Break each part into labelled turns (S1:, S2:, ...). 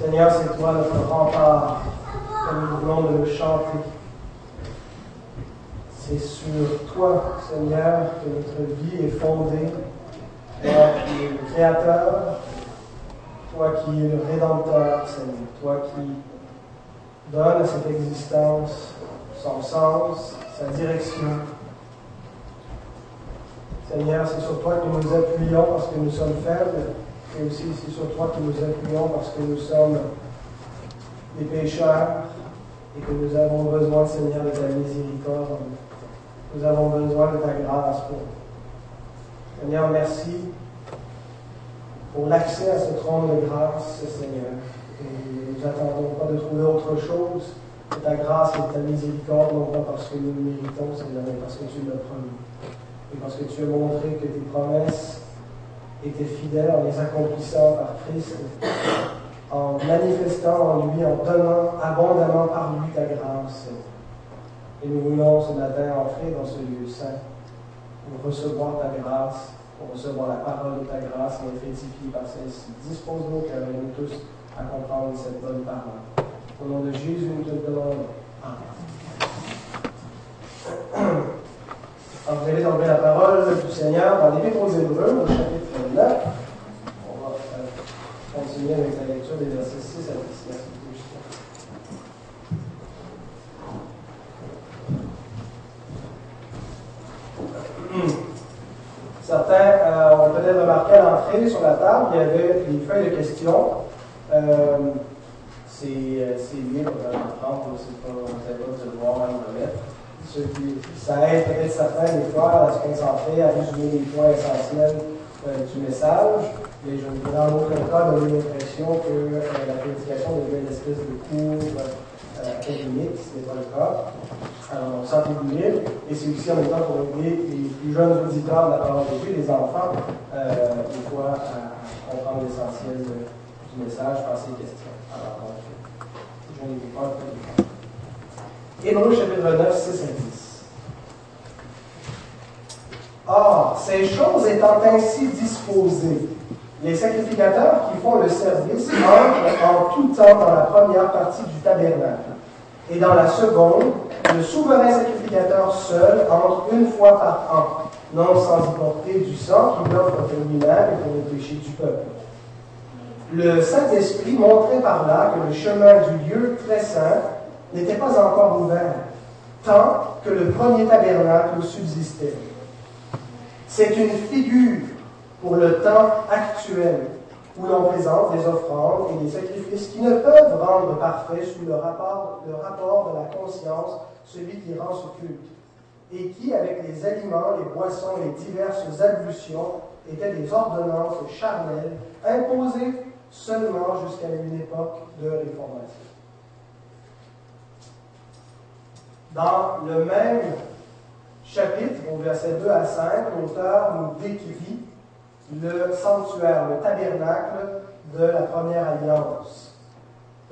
S1: Seigneur, c'est toi notre rempart, comme nous voulons de le chanter. C'est sur toi, Seigneur, que notre vie est fondée. Toi qui es le Créateur, toi qui es le Rédempteur, Seigneur, toi qui donne à cette existence son sens, sa direction. Seigneur, c'est sur toi que nous nous appuyons parce que nous sommes faibles, et aussi c'est sur toi que nous appuyons parce que nous sommes des pécheurs et que nous avons besoin, Seigneur, de ta miséricorde. Nous avons besoin de ta grâce pour Seigneur, merci pour l'accès à ce trône de grâce, Seigneur. Et nous n'attendons pas de trouver autre chose que ta grâce et ta miséricorde, non pas parce que nous le méritons, Seigneur, mais parce que tu l'as promis. Et parce que tu as montré que tes promesses étaient fidèles en les accomplissant par Christ, en manifestant en lui, en donnant abondamment par lui ta grâce. Et nous voulons ce matin entrer dans ce lieu saint pour recevoir ta grâce, pour recevoir la parole de ta grâce et être édifié par celle-ci. Dispose-nous, car nous tous, à comprendre cette bonne parole. Au nom de Jésus, nous te demandons. Amen. Alors, vous allez ouvrir la parole du Seigneur dans l'Épître aux Hébreux, au chapitre 9. On va euh, continuer avec la lecture des versets 6 à 10. Certains euh, ont peut-être remarqué à l'entrée sur la table, il y avait des feuilles de questions. Euh, c'est libre à prendre, c'est pas, on pas de le voir en mettre. Ce qui, ça aide peut-être certains des fois à se concentrer, à résumer les points essentiels euh, du message. Mais je ne voudrais en aucun cas donner l'impression que euh, la prédication devient une espèce de cours euh, académique, ce n'est pas le cas. Alors, sentez-vous libre. Et c'est aussi en même temps pour aider les plus jeunes auditeurs de la parole de Dieu, les enfants, des fois, à comprendre l'essentiel du message par ces questions. Alors, donc, je ne vais pas Hébreu chapitre 9, 6 à 10. Or, ces choses étant ainsi disposées, les sacrificateurs qui font le service entrent en tout temps dans la première partie du tabernacle. Et dans la seconde, le souverain sacrificateur seul entre une fois par an, non sans y porter du sang qu'il offre pour lui-même et pour le péché du peuple. Le Saint-Esprit montrait par là que le chemin du lieu très saint n'était pas encore ouvert, tant que le premier tabernacle subsistait. C'est une figure pour le temps actuel où l'on présente des offrandes et des sacrifices qui ne peuvent rendre parfait sous le rapport, de la conscience celui qui rend ce culte, et qui, avec les aliments, les boissons, les diverses ablutions, étaient des ordonnances charnelles imposées seulement jusqu'à une époque de réformation. Dans le même chapitre, au verset 2 à 5, l'auteur nous décrit le sanctuaire, le tabernacle de la première alliance.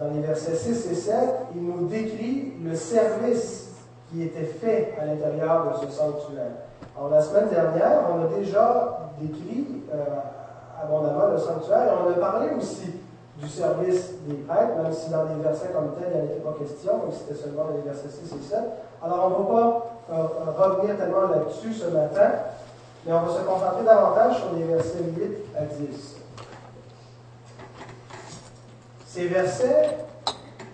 S1: Dans les versets 6 et 7, il nous décrit le service qui était fait à l'intérieur de ce sanctuaire. Alors, la semaine dernière, on a déjà décrit euh, abondamment le sanctuaire et on a parlé aussi du service des prêtres, même si dans les versets comme tel, il n'y en était pas question, mais c'était seulement dans les versets 6 et 7. Alors, on ne va pas euh, revenir tellement là-dessus ce matin, mais on va se concentrer davantage sur les versets 8 à 10. Ces versets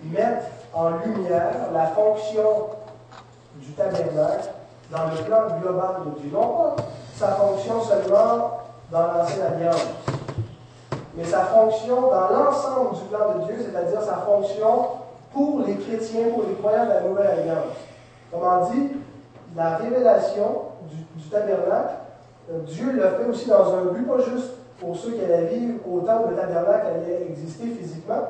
S1: mettent en lumière la fonction du tabernacle dans le plan global de Dieu. Pas sa fonction seulement dans l'ancienne alliance, mais sa fonction dans l'ensemble du plan de Dieu, c'est-à-dire sa fonction pour les chrétiens, pour les croyants de la nouvelle alliance. Comment dit, la révélation du, tabernacle, euh, Dieu l'a fait aussi dans un but, pas juste pour ceux qui allaient vivre au temps où le tabernacle allait exister physiquement,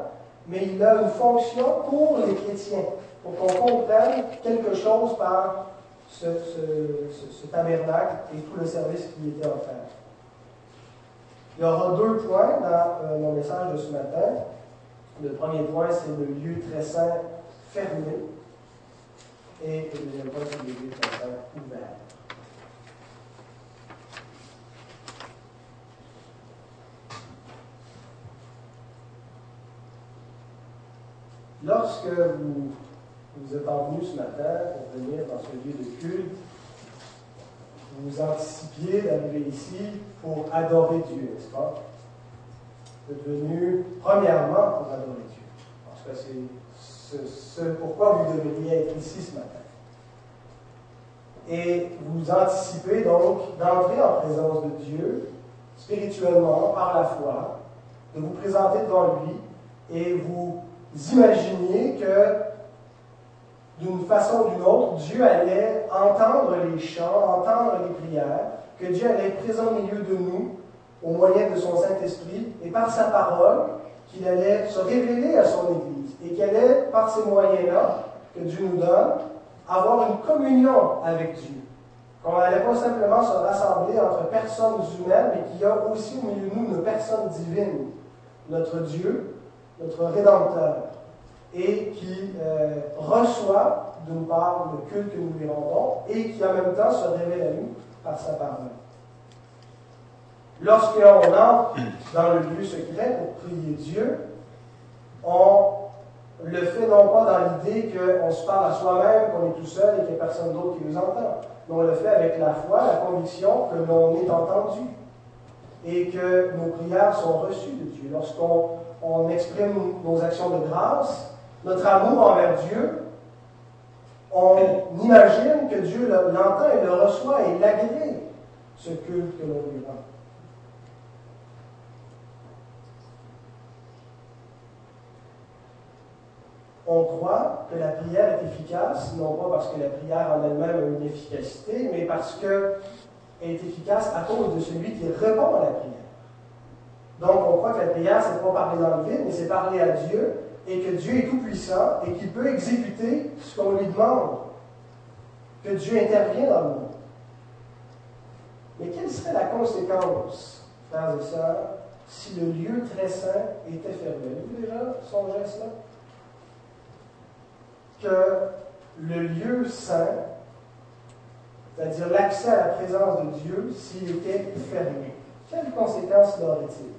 S1: mais il a une fonction pour les chrétiens, pour qu'on comprenne quelque chose par ce, ce tabernacle et tout le service qui était offert. Il y aura deux points dans euh, mon message de ce matin. Le premier point, c'est le lieu très saint fermé. Et le deuxième point, c'est le lieu très saint ouvert. Lorsque vous, vous êtes envenus ce matin pour venir dans ce lieu de culte, vous anticipiez d'arriver ici pour adorer Dieu, n'est-ce pas? Vous êtes venu premièrement pour adorer Dieu. Parce que c'est ce, pourquoi vous devriez être ici ce matin. Et vous anticipez donc d'entrer en présence de Dieu, spirituellement, par la foi, de vous présenter devant lui et vous imaginiez que d'une façon ou d'une autre, Dieu allait entendre les chants, entendre les prières, que Dieu allait être présent au milieu de nous au moyen de son Saint-Esprit et par sa parole, qu'il allait se révéler à son Église et qu'il allait, par ces moyens-là que Dieu nous donne, avoir une communion avec Dieu. Qu'on n'allait pas simplement se rassembler entre personnes humaines, mais qu'il y a aussi au milieu de nous une personne divine, notre Dieu, notre Rédempteur et qui euh, reçoit d'une part le culte que nous lui rendons et qui en même temps se révèle à nous par sa parole. Lorsqu'on entre dans le lieu secret pour prier Dieu, on le fait non pas dans l'idée qu'on se parle à soi-même, qu'on est tout seul et qu'il n'y a personne d'autre qui nous entend, mais on le fait avec la foi, la conviction que l'on est entendu et que nos prières sont reçues de Dieu. Lorsqu'on exprime nos actions de grâce, notre amour envers Dieu, on imagine que Dieu l'entend et le reçoit et l'agrée, ce culte que l'on lui rend. On croit que la prière est efficace, non pas parce que la prière en elle-même a une efficacité, mais parce qu'elle est efficace à cause de celui qui répond à la prière. Donc on croit que la prière, c'est pas parler dans le vide, mais c'est parler à Dieu et que Dieu est tout-puissant et qu'il peut exécuter ce qu'on lui demande, que Dieu intervient dans le monde. Mais quelle serait la conséquence, frères et sœurs, si le lieu très saint était fermé? Avez-vous déjà songé à cela Que le lieu saint, c'est-à-dire l'accès à la présence de Dieu, s'il était fermé, quelles conséquences aurait-il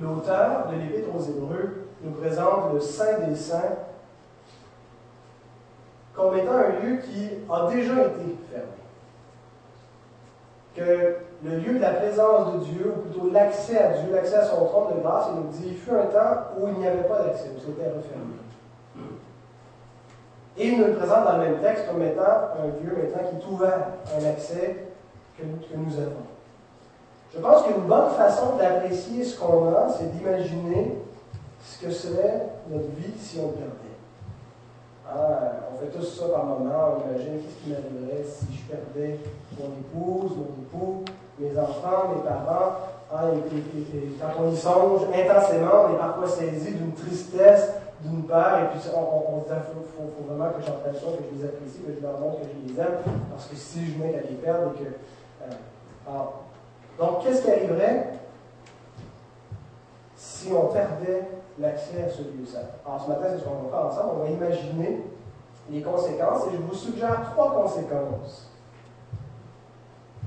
S1: l'auteur de l'Épître aux Hébreux nous présente le Saint des Saints comme étant un lieu qui a déjà été fermé. Que le lieu de la présence de Dieu, ou plutôt l'accès à Dieu, l'accès à son trône de grâce, il nous dit il fut un temps où il n'y avait pas d'accès, où c'était refermé. Et il nous le présente dans le même texte comme étant un lieu maintenant qui est ouvert, un accès que, que nous avons. Je pense qu'une bonne façon d'apprécier ce qu'on a, c'est d'imaginer ce que serait notre vie si on perdait. Ah, on fait tous ça par moment, on imagine qu'est-ce qui m'arriverait si je perdais mon épouse, mon époux, mes enfants, mes parents? Ah, quand on y songe intensément, on est parfois saisi d'une tristesse, d'une peur, et puis on, se dit, il faut, vraiment que j'entende ça, que je les apprécie, que je leur montre que je les aime, parce que si je mets à les perdre et que. Euh, ah, donc, qu'est-ce qui arriverait si on perdait l'accès à ce lieu saint? Alors, ce matin, c'est ce qu'on va faire ensemble. On va imaginer les conséquences et je vous suggère trois conséquences.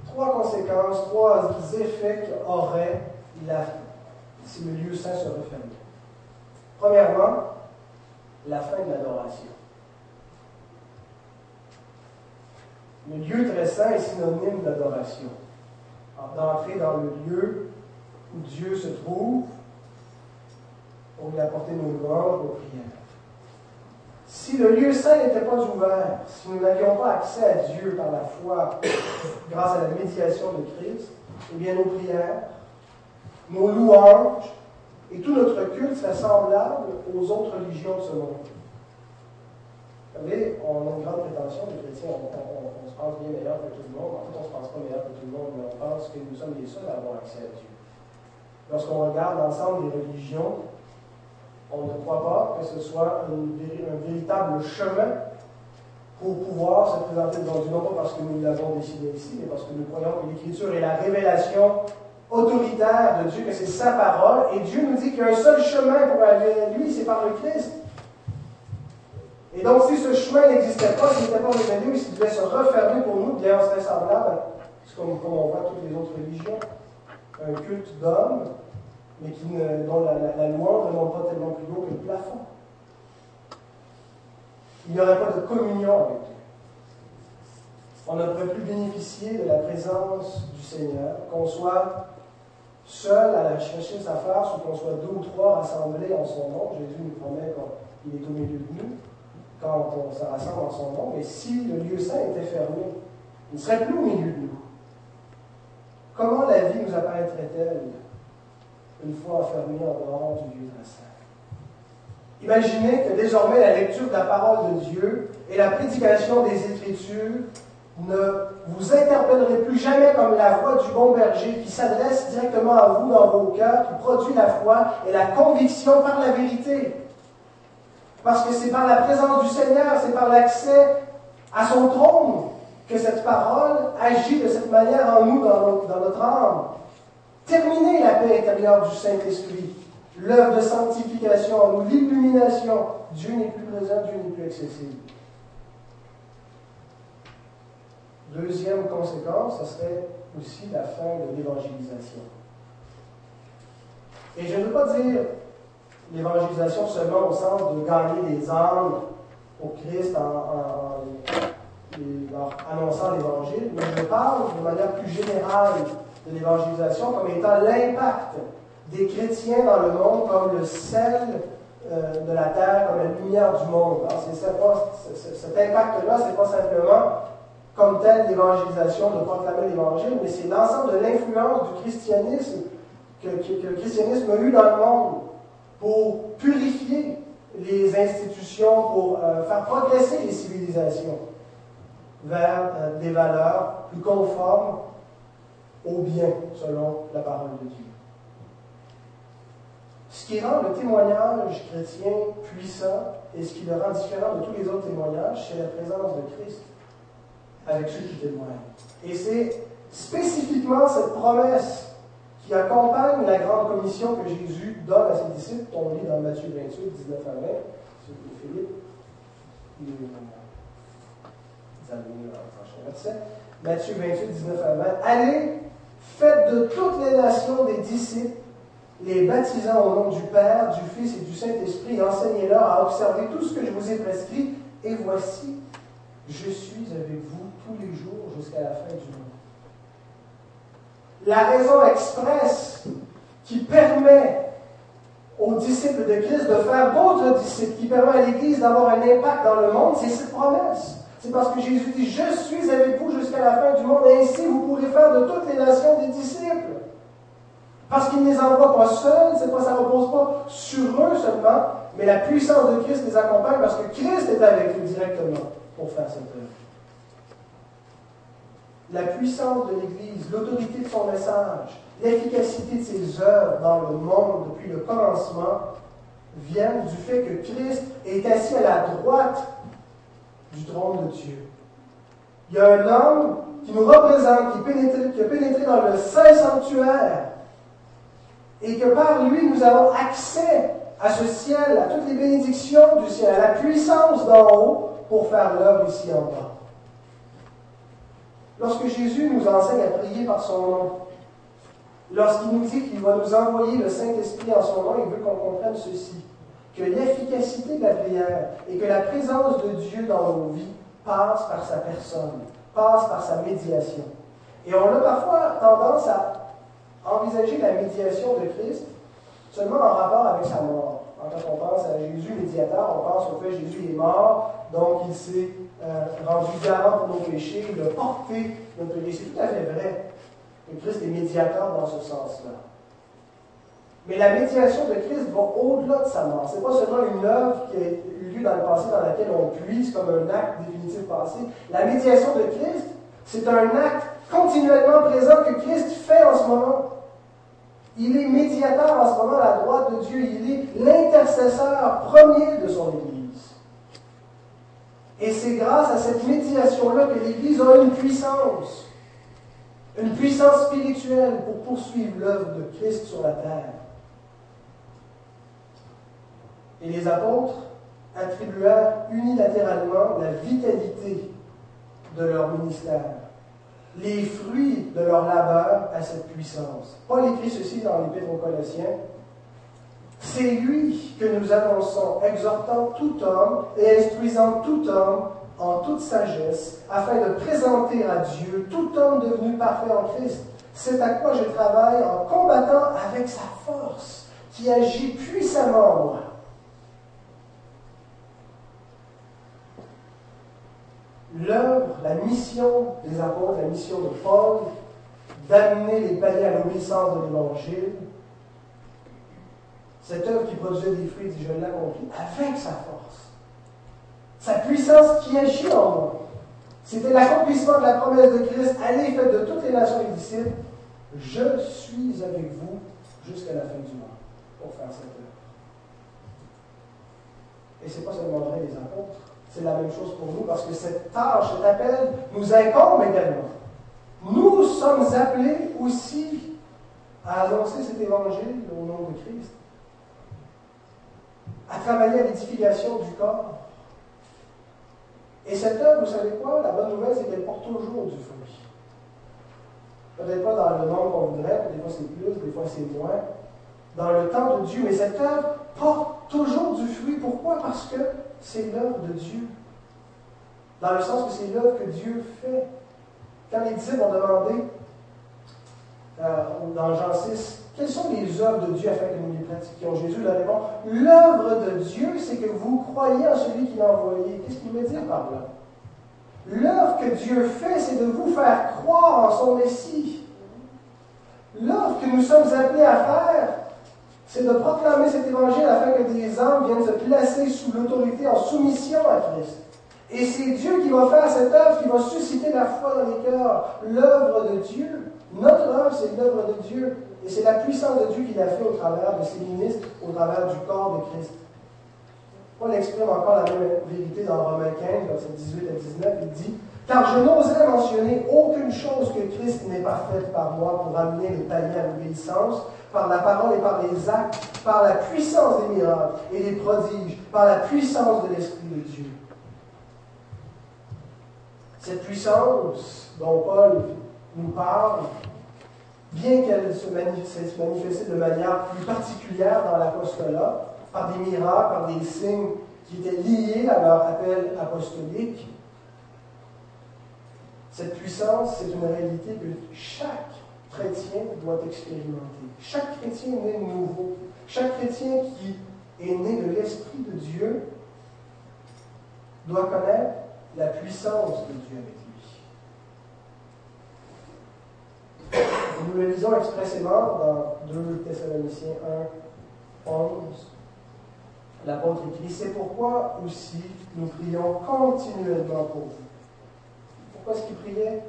S1: Trois conséquences, trois effets qu'aurait la, si le lieu saint se refermait. Premièrement, la fin de l'adoration. Le lieu très saint est synonyme d'adoration d'entrer dans le lieu où Dieu se trouve pour lui apporter nos louanges, nos prières. Si le lieu saint n'était pas ouvert, si nous n'avions pas accès à Dieu par la foi grâce à la médiation de Christ, eh bien nos prières, nos louanges et tout notre culte serait semblable aux autres religions de ce monde. Savez, on a une grande prétention, les chrétiens, on, se pense bien meilleur que tout le monde. En fait, on ne se pense pas meilleur que tout le monde, mais on pense que nous sommes les seuls à avoir accès à Dieu. Lorsqu'on regarde l'ensemble des religions, on ne croit pas que ce soit un véritable chemin pour pouvoir se présenter devant Dieu, non pas parce que nous l'avons décidé ici, mais parce que nous croyons que l'Écriture est la révélation autoritaire de Dieu, que c'est sa parole, et Dieu nous dit qu'il y a un seul chemin pour aller à lui, c'est par le Christ. Et donc, si ce chemin n'existait pas, s'il n'était pas révélé, s'il devait se refermer pour nous, bien, on serait semblable, comme, comme on voit toutes les autres religions, un culte d'homme mais qui dont la, la, louange ne monte pas tellement plus haut que le plafond. Il n'y aurait pas de communion avec Dieu. On ne pourrait plus bénéficier de la présence du Seigneur, qu'on soit seul à la chercher sa face ou qu'on soit deux ou trois rassemblés en son nom. Jésus nous promet qu'il est au milieu de nous quand on se rassemble en son nom. Mais si le lieu saint était fermé, il ne serait plus au milieu de nous. Comment la vie nous apparaîtrait-elle une fois enfermés en dehors du lieu saint? Imaginez que désormais la lecture de la parole de Dieu et la prédication des Écritures ne vous interpellerait plus jamais comme la voix du bon berger qui s'adresse directement à vous dans vos cœurs, qui produit la foi et la conviction par la vérité. Parce que c'est par la présence du Seigneur, c'est par l'accès à son trône que cette parole agit de cette manière en nous, dans notre, âme. Terminez la paix intérieure du Saint-Esprit, l'œuvre de sanctification en nous, l'illumination. Dieu n'est plus présent, Dieu n'est plus accessible. Deuxième conséquence, ce serait aussi la fin de l'évangélisation. Et je ne veux pas dire l'évangélisation seulement au sens de gagner des âmes au Christ en, leur annonçant l'évangile, mais je parle de manière plus générale de l'évangélisation comme étant l'impact des chrétiens dans le monde comme le sel euh, de la terre, comme la lumière du monde. cet impact-là, ce n'est pas simplement comme telle l'évangélisation, de proclamer l'évangile, mais c'est l'ensemble de l'influence du christianisme que, le christianisme a eu dans le monde pour purifier les institutions, pour euh, faire progresser les civilisations vers euh, des valeurs plus conformes au bien, selon la parole de Dieu. Ce qui rend le témoignage chrétien puissant et ce qui le rend différent de tous les autres témoignages, c'est la présence de Christ avec ceux qui témoignent. Et c'est spécifiquement cette promesse qui accompagne la grande commission que Jésus donne à ses disciples, on lit dans Matthieu 28, 19 à 20, c'est Philippe, il Matthieu 28, 19 à 20. Allez, faites de toutes les nations des disciples, les baptisant au nom du Père, du Fils et du Saint-Esprit, enseignez-leur à observer tout ce que je vous ai prescrit, et voici, je suis avec vous tous les jours jusqu'à la fin du monde. La raison expresse qui permet aux disciples de Christ de faire d'autres disciples, qui permet à l'Église d'avoir un impact dans le monde, c'est cette promesse. C'est parce que Jésus dit, je suis avec vous jusqu'à la fin du monde, et ainsi vous pourrez faire de toutes les nations des disciples. Parce qu'il ne les envoie pas seuls, pas, ça ne repose pas sur eux seulement, mais la puissance de Christ les accompagne parce que Christ est avec eux directement pour faire cette œuvre. La puissance de l'Église, l'autorité de son message, l'efficacité de ses œuvres dans le monde depuis le commencement viennent du fait que Christ est assis à la droite du trône de Dieu. Il y a un homme qui nous représente, qui, a pénétré dans le Saint Sanctuaire, et que par lui, nous avons accès à ce ciel, à toutes les bénédictions du ciel, à la puissance d'en haut pour faire l'œuvre ici en bas. Lorsque Jésus nous enseigne à prier par son nom, lorsqu'il nous dit qu'il va nous envoyer le Saint-Esprit en son nom, il veut qu'on comprenne ceci, que l'efficacité de la prière et que la présence de Dieu dans nos vies passe par sa personne, passe par sa médiation. Et on a parfois tendance à envisager la médiation de Christ seulement en rapport avec sa mort. Quand on pense à Jésus médiateur, on pense au fait que Jésus est mort, donc il s'est rendu garant pour nos péchés, il a porté notre péché. C'est tout à fait vrai que Christ est médiateur dans ce sens-là. Mais la médiation de Christ va au-delà de sa mort. Ce n'est pas seulement une œuvre qui a eu lieu dans le passé dans laquelle on puise comme un acte définitif passé. La médiation de Christ, c'est un acte continuellement présent que Christ fait en ce moment. Il est médiateur en ce moment à la droite de Dieu. Il est l'intercesseur premier de son Église. Et c'est grâce à cette médiation-là que l'Église a une puissance. Une puissance spirituelle pour poursuivre l'œuvre de Christ sur la terre. Et les apôtres attribuèrent unilatéralement la vitalité de leur ministère, les fruits de leur labeur à cette puissance. Paul écrit ceci dans l'Épître aux Colossiens. C'est lui que nous annonçons, exhortant tout homme et instruisant tout homme en toute sagesse, afin de présenter à Dieu tout homme devenu parfait en Christ. C'est à quoi je travaille en combattant avec sa force, qui agit puissamment en moi. L'œuvre, la mission des apôtres, la mission de Paul, d'amener les païens à l'obéissance de l'Évangile, cette œuvre qui produisait des fruits, dit, je l'ai accomplie avec sa force. Sa puissance qui agit en moi. C'était l'accomplissement de la promesse de Christ. Allez, faites de toutes les nations les disciples. Je suis avec vous jusqu'à la fin du monde pour faire cette œuvre. Et ce n'est pas seulement vrai des apôtres, c'est la même chose pour nous parce que cette tâche, cet appel nous incombe également. Nous sommes appelés aussi à annoncer cet évangile au nom de Christ à travailler à l'édification du corps. Et cette œuvre, vous savez quoi? La bonne nouvelle, c'est qu'elle porte toujours du fruit. Peut-être pas dans le nombre qu'on voudrait, des fois c'est plus, des fois c'est moins. Dans le temps de Dieu, mais cette œuvre porte toujours du fruit. Pourquoi? Parce que c'est l'œuvre de Dieu. Dans le sens que c'est l'œuvre que Dieu fait. Quand les disciples ont demandé, euh, dans Jean 6, quelles sont les œuvres de Dieu afin que nous les pratiquions Jésus? Leur répond L'œuvre de Dieu, c'est que vous croyez en celui qui l'a envoyé. Qu'est-ce qu'il veut dire par là? L'œuvre que Dieu fait, c'est de vous faire croire en son Messie. L'œuvre que nous sommes appelés à faire, c'est de proclamer cet évangile afin que des hommes viennent se placer sous l'autorité, en soumission à Christ. Et c'est Dieu qui va faire cette œuvre, qui va susciter la foi dans les cœurs. L'œuvre de Dieu, notre œuvre, c'est l'œuvre de Dieu. Et c'est la puissance de Dieu qui l'a fait au travers de ses ministres, au travers du corps de Christ. Paul exprime encore la même vérité dans Romains 15, verset 18 à 19. Il dit Car je n'oserais mentionner aucune chose que Christ n'ait pas faite par moi pour amener les païens à l'obéissance, par la parole et par les actes, par la puissance des miracles et des prodiges, par la puissance de l'Esprit de Dieu. Cette puissance dont Paul nous parle bien qu'elle se manifestait de manière plus particulière dans l'apostolat, par des miracles, par des signes qui étaient liés à leur appel apostolique, cette puissance, c'est une réalité que chaque chrétien doit expérimenter. Chaque chrétien est né de nouveau. Chaque chrétien qui est né de l'Esprit de Dieu doit connaître la puissance de Dieu avec Nous le lisons expressément dans 2 Thessaloniciens 1, 11. L'apôtre écrit C'est pourquoi aussi nous prions continuellement pour vous. Pourquoi est-ce qu'il priait?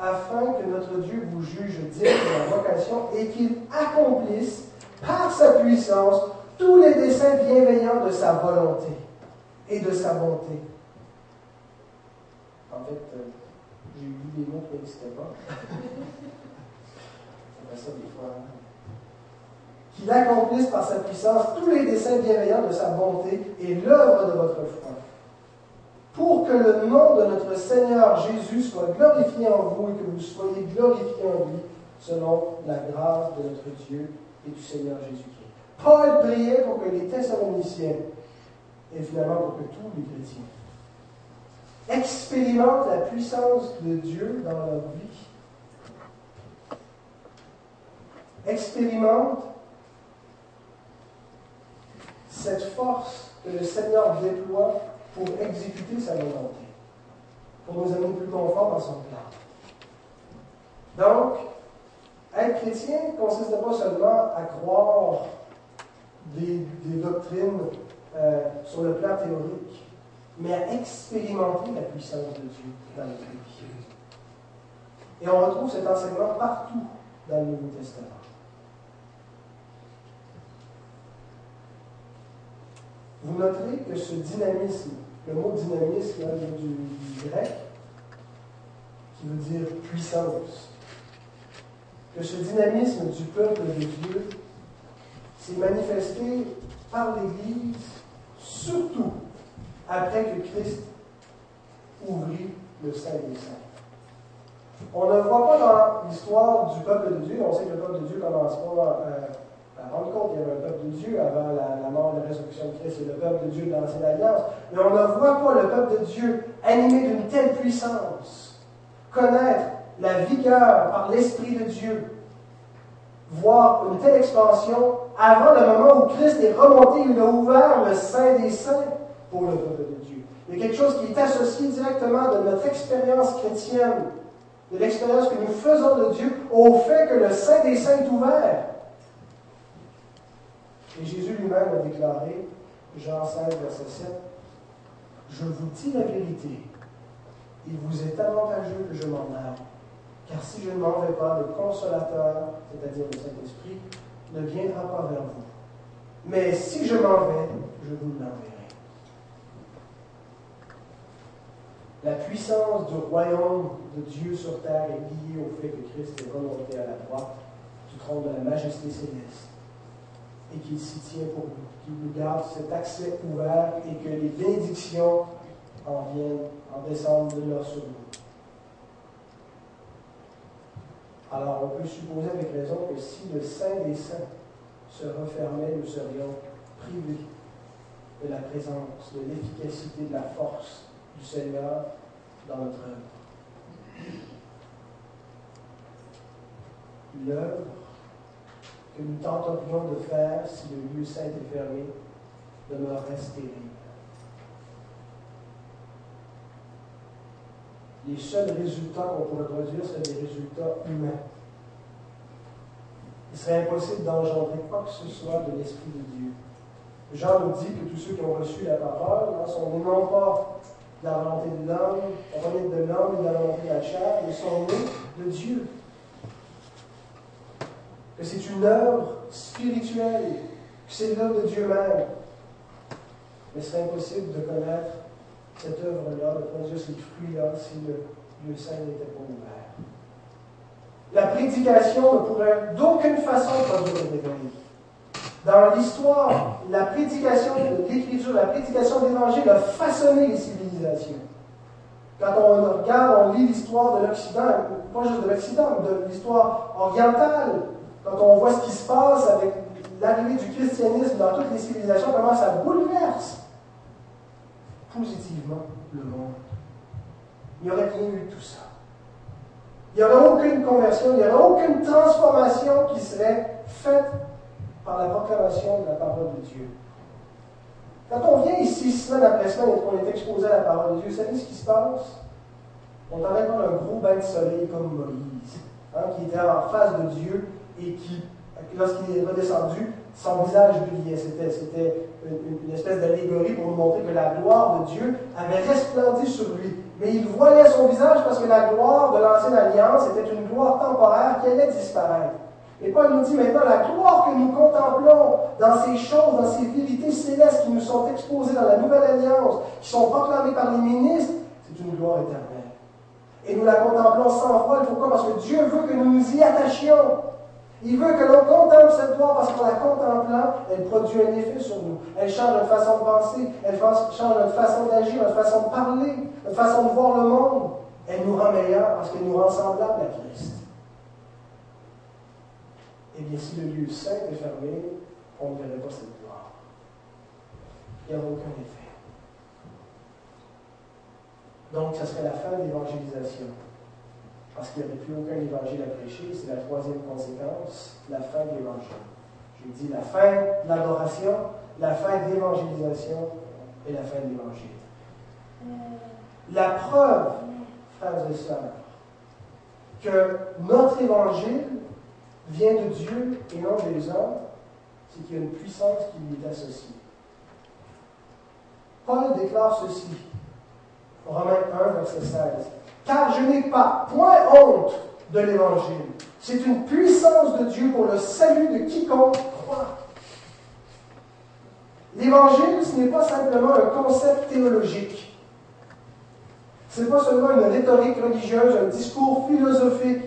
S1: Afin que notre Dieu vous juge digne de la vocation et qu'il accomplisse par sa puissance tous les desseins bienveillants de sa volonté et de sa bonté. En fait, euh, j'ai lu des mots qui pas. Qu'il accomplisse par sa puissance tous les desseins bienveillants de sa bonté et l'œuvre de votre foi. Pour que le nom de notre Seigneur Jésus soit glorifié en vous et que vous soyez glorifiés en lui, selon la grâce de notre Dieu et du Seigneur Jésus-Christ. Paul priait pour que les Thessaloniciens, et finalement pour que tous les chrétiens, expérimentent la puissance de Dieu dans leur vie expérimente cette force que le Seigneur déploie pour exécuter sa volonté, pour nous amener plus confort dans son plan. Donc, être chrétien ne consiste pas seulement à croire des, doctrines euh, sur le plan théorique, mais à expérimenter la puissance de Dieu dans notre vie. Et on retrouve cet enseignement partout dans le Nouveau Testament. Vous noterez que ce dynamisme, le mot dynamisme vient du, grec, qui veut dire puissance, que ce dynamisme du peuple de Dieu s'est manifesté par l'Église, surtout après que Christ ouvrit le sein des saints. On ne voit pas dans l'histoire du peuple de Dieu, on sait que le peuple de Dieu commence pas euh, rendre compte qu'il y avait un peuple de Dieu avant la, mort et la résurrection de Christ, c'est le peuple de Dieu de l'Ancienne Alliance, mais on ne voit pas le peuple de Dieu animé d'une telle puissance, connaître la vigueur par l'Esprit de Dieu, voir une telle expansion avant le moment où Christ est remonté, il a ouvert le sein des saints pour le peuple de Dieu. Il y a quelque chose qui est associé directement de notre expérience chrétienne, de l'expérience que nous faisons de Dieu, au fait que le sein des saints est ouvert. Et Jésus lui-même a déclaré, Jean 16, verset 7, Je vous dis la vérité, il vous est avantageux que je m'en aille car si je ne m'en vais pas, le consolateur, c'est-à-dire le Saint-Esprit, ne viendra pas vers vous. Mais si je m'en vais, je vous l'enverrai. La puissance du royaume de Dieu sur terre est liée au fait que Christ est remonté à la droite du trône de la majesté céleste et qu'il s'y tient pour nous, qu'il nous garde cet accès ouvert et que les bénédictions en viennent, en descendent de là sur nous. Alors on peut supposer avec raison que si le Saint des Saints se refermait, nous serions privés de la présence, de l'efficacité, de la force du Seigneur dans notre œuvre. L'œuvre que nous tenterions de faire si le lieu saint est fermé demeurerait stérile. les seuls résultats qu'on pourrait produire seraient des résultats humains. Il serait impossible d'engendrer quoi que ce soit de l'Esprit de Dieu. Jean nous dit que tous ceux qui ont reçu la parole hein, sont nés non pas de la volonté de l'homme, on de l'homme et de la volonté de la chair, mais sont nés de Dieu. Que c'est une œuvre spirituelle, que c'est l'œuvre de Dieu même. Mais ce serait impossible de connaître cette œuvre-là, de produire ces fruits-là, si le lieu saint n'était pas ouvert. La prédication ne pourrait d'aucune façon produire l'évangile. Dans l'histoire, la prédication de l'Écriture, la prédication de l'Évangile a façonné les civilisations. Quand on regarde, on lit l'histoire de l'Occident, pas juste de l'Occident, mais de l'histoire orientale, quand on voit ce qui se passe avec l'arrivée du christianisme dans toutes les civilisations, comment ça bouleverse positivement le monde. Il n'y aurait rien eu de tout ça. Il n'y aurait aucune conversion, il n'y aurait aucune transformation qui serait faite par la proclamation de la parole de Dieu. Quand on vient ici semaine après semaine et qu'on est exposé à la parole de Dieu, vous savez ce qui se passe? On t'en prendre un gros bain de soleil comme Moïse, hein, qui était en face de Dieu et qui, lorsqu'il est redescendu, son visage brillait. C'était une, espèce d'allégorie pour nous montrer que la gloire de Dieu avait resplendi sur lui. Mais il voilait son visage parce que la gloire de l'ancienne alliance était une gloire temporaire qui allait disparaître. Et Paul nous dit maintenant, la gloire que nous contemplons dans ces choses, dans ces vérités célestes qui nous sont exposées dans la nouvelle alliance, qui sont proclamées par les ministres, c'est une gloire éternelle. Et nous la contemplons sans voile. Pourquoi? Parce que Dieu veut que nous nous y attachions. Il veut que l'on contemple cette gloire parce qu'en la contemplant, elle produit un effet sur nous. Elle change notre façon de penser, elle change notre façon d'agir, notre façon de parler, notre façon de voir le monde. Elle nous rend meilleurs parce qu'elle nous rend semblables à Christ. Eh bien, si le lieu saint est fermé, on ne verrait pas cette gloire. Il n'y a aucun effet. Donc, ce serait la fin de l'évangélisation parce qu'il n'y avait plus aucun évangile à prêcher. C'est la troisième conséquence, la fin de l'évangile. J'ai dit la fin de l'adoration, la fin de l'évangélisation et la fin de l'évangile. La preuve, frères et sœurs, que notre évangile vient de Dieu et non des hommes, c'est qu'il y a une puissance qui lui est associée. Paul déclare ceci, Romains 1, verset 16 car je n'ai pas point honte de l'Évangile. C'est une puissance de Dieu pour le salut de quiconque croit. L'Évangile, ce n'est pas simplement un concept théologique. Ce n'est pas seulement une rhétorique religieuse, un discours philosophique.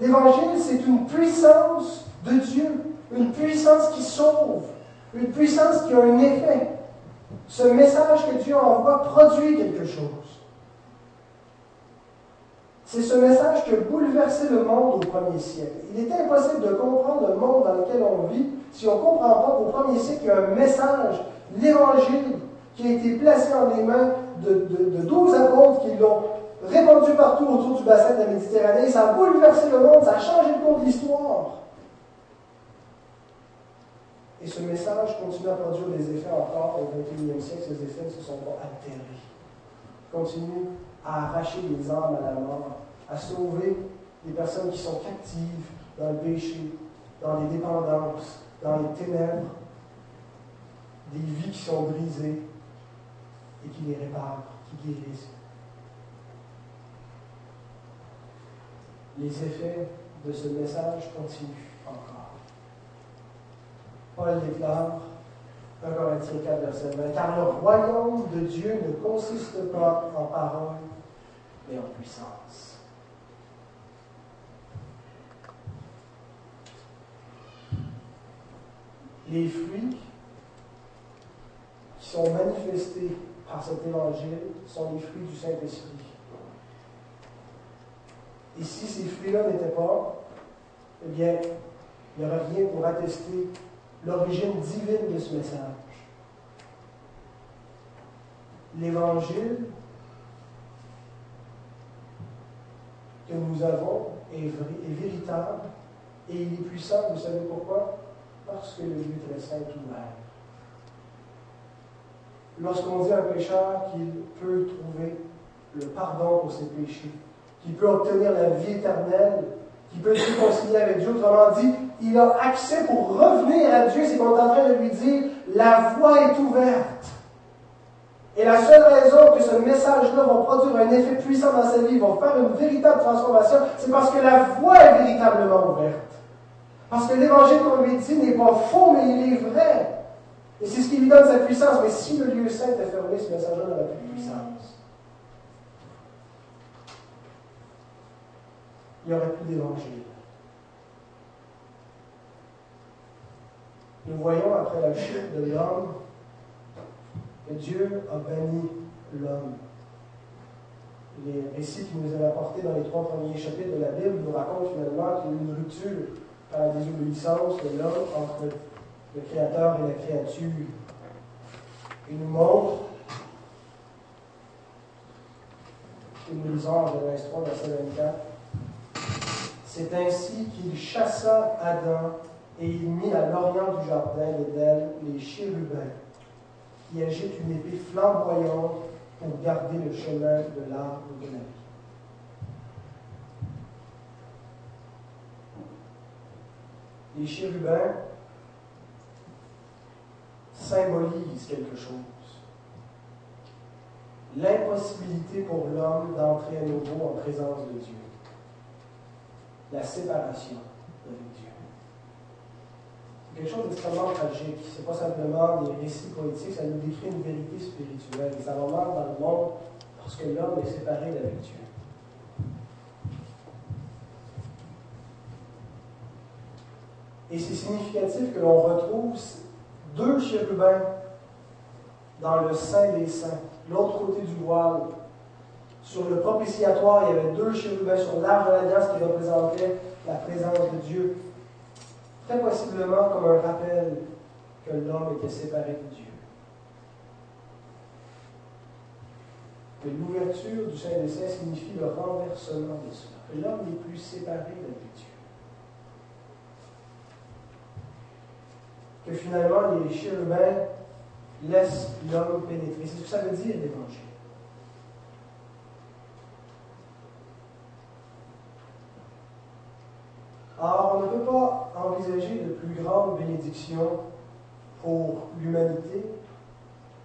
S1: L'Évangile, c'est une puissance de Dieu, une puissance qui sauve, une puissance qui a un effet. Ce message que Dieu envoie produit quelque chose. C'est ce message qui a bouleversé le monde au premier siècle. Il est impossible de comprendre le monde dans lequel on vit si on ne comprend pas qu'au premier siècle, il y a un message, l'Évangile, qui a été placé en les mains de, de, 12 apôtres qui l'ont répandu partout autour du bassin de la Méditerranée. Ça a bouleversé le monde, ça a changé le cours de l'histoire. Et ce message continue à produire des effets encore au XXIe siècle. Ces effets ne se sont pas altérés. Continue à arracher les âmes à la mort, à sauver les personnes qui sont captives dans le péché, dans les dépendances, dans les ténèbres, des vies qui sont brisées et qui les réparent, qui guérissent. Les effets de ce message continuent encore. Paul déclare 1 Corinthiens 4, verset 20, car le royaume de Dieu ne consiste pas en paroles, mais en puissance. Les fruits qui sont manifestés par cet évangile sont les fruits du Saint-Esprit. Et si ces fruits-là n'étaient pas, eh bien, il n'y aurait rien pour attester l'origine divine de ce message. L'évangile que nous avons est, véritable et il est puissant. Vous savez pourquoi? Parce que le Dieu très saint est ouvert. Lorsqu'on dit à un pécheur qu'il peut trouver le pardon pour ses péchés, qu'il peut obtenir la vie éternelle, qu'il peut se réconcilier avec Dieu, autrement dit, il a accès pour revenir à Dieu, c'est qu'on est en train de lui dire, la voie est ouverte. Et la seule raison que ce message-là va produire un effet puissant dans sa vie, va faire une véritable transformation, c'est parce que la voie est véritablement ouverte. Parce que l'évangile qu'on lui dit n'est pas faux, mais il est vrai. Et c'est ce qui lui donne sa puissance. Mais si le lieu saint est fermé, ce message-là n'aurait plus de puissance. Il n'y aurait plus d'évangile. Nous voyons après la chute de l'homme Dieu a banni l'homme. Les récits qui nous est apportés dans les trois premiers chapitres de la Bible nous racontent finalement qu'il y a eu une rupture par la désobéissance de l'homme entre le Créateur et la créature. Il nous montre, il nous lisons en Genèse 3, verset 24, c'est ainsi qu'il chassa Adam et il mit à l'orient du jardin d'Éden les chérubins qui agitent une épée flamboyante pour garder le chemin de l'arbre de la vie. Les chérubins symbolisent quelque chose. L'impossibilité pour l'homme d'entrer à nouveau en présence de Dieu. La séparation avec Dieu quelque chose d'extrêmement tragique. Ce n'est pas simplement des récits poétiques, ça nous décrit une vérité spirituelle. Ça va dans le monde parce que l'homme est séparé d'avec Dieu. Et c'est significatif que l'on retrouve deux chérubins dans le sein des saints, l'autre côté du voile. Sur le propitiatoire, il y avait deux chérubins sur l'arbre de l'alliance qui représentaient la présence de Dieu très possiblement comme un rappel que l'homme était séparé de Dieu. Que l'ouverture du Saint des signifie le renversement de cela. Que l'homme n'est plus séparé de Dieu. Que finalement les chérubins laissent l'homme pénétrer. C'est ce que ça veut dire l'évangile. Or, on ne peut pas envisager de plus grande bénédiction pour l'humanité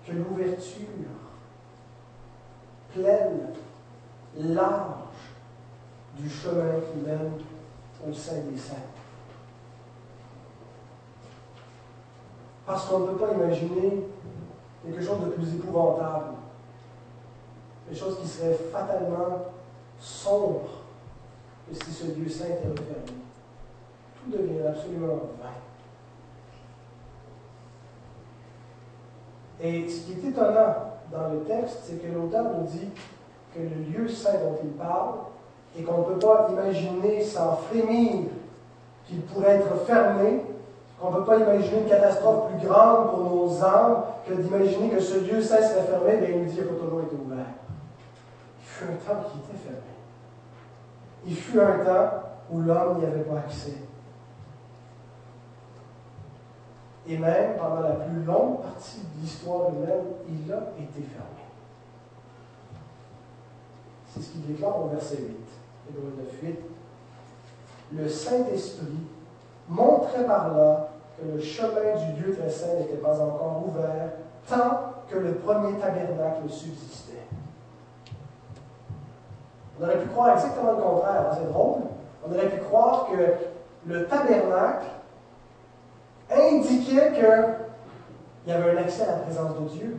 S1: que l'ouverture pleine, large du chemin qui mène au sein des saints. Parce qu'on ne peut pas imaginer quelque chose de plus épouvantable, quelque chose qui serait fatalement sombre que si ce Dieu saint était refermé tout devient absolument vain. Et ce qui est étonnant dans le texte, c'est que l'auteur nous dit que le lieu saint dont il parle et qu'on ne peut pas imaginer sans frémir qu'il pourrait être fermé, qu'on ne peut pas imaginer une catastrophe plus grande pour nos âmes que d'imaginer que ce lieu cesse serait fermé, bien il nous dit qu'il toujours été ouvert. Il fut un temps qui était fermé. Il fut un temps où l'homme n'y avait pas accès. Et même pendant la plus longue partie de l'histoire humaine, il a été fermé. C'est ce qu'il déclare au verset 8, Hébreu 9, 8. Le Saint-Esprit montrait par là que le chemin du Dieu très saint n'était pas encore ouvert tant que le premier tabernacle subsistait. On aurait pu croire exactement le contraire, hein, c'est drôle. On aurait pu croire que le tabernacle indiquait qu'il y avait un accès à la présence de Dieu.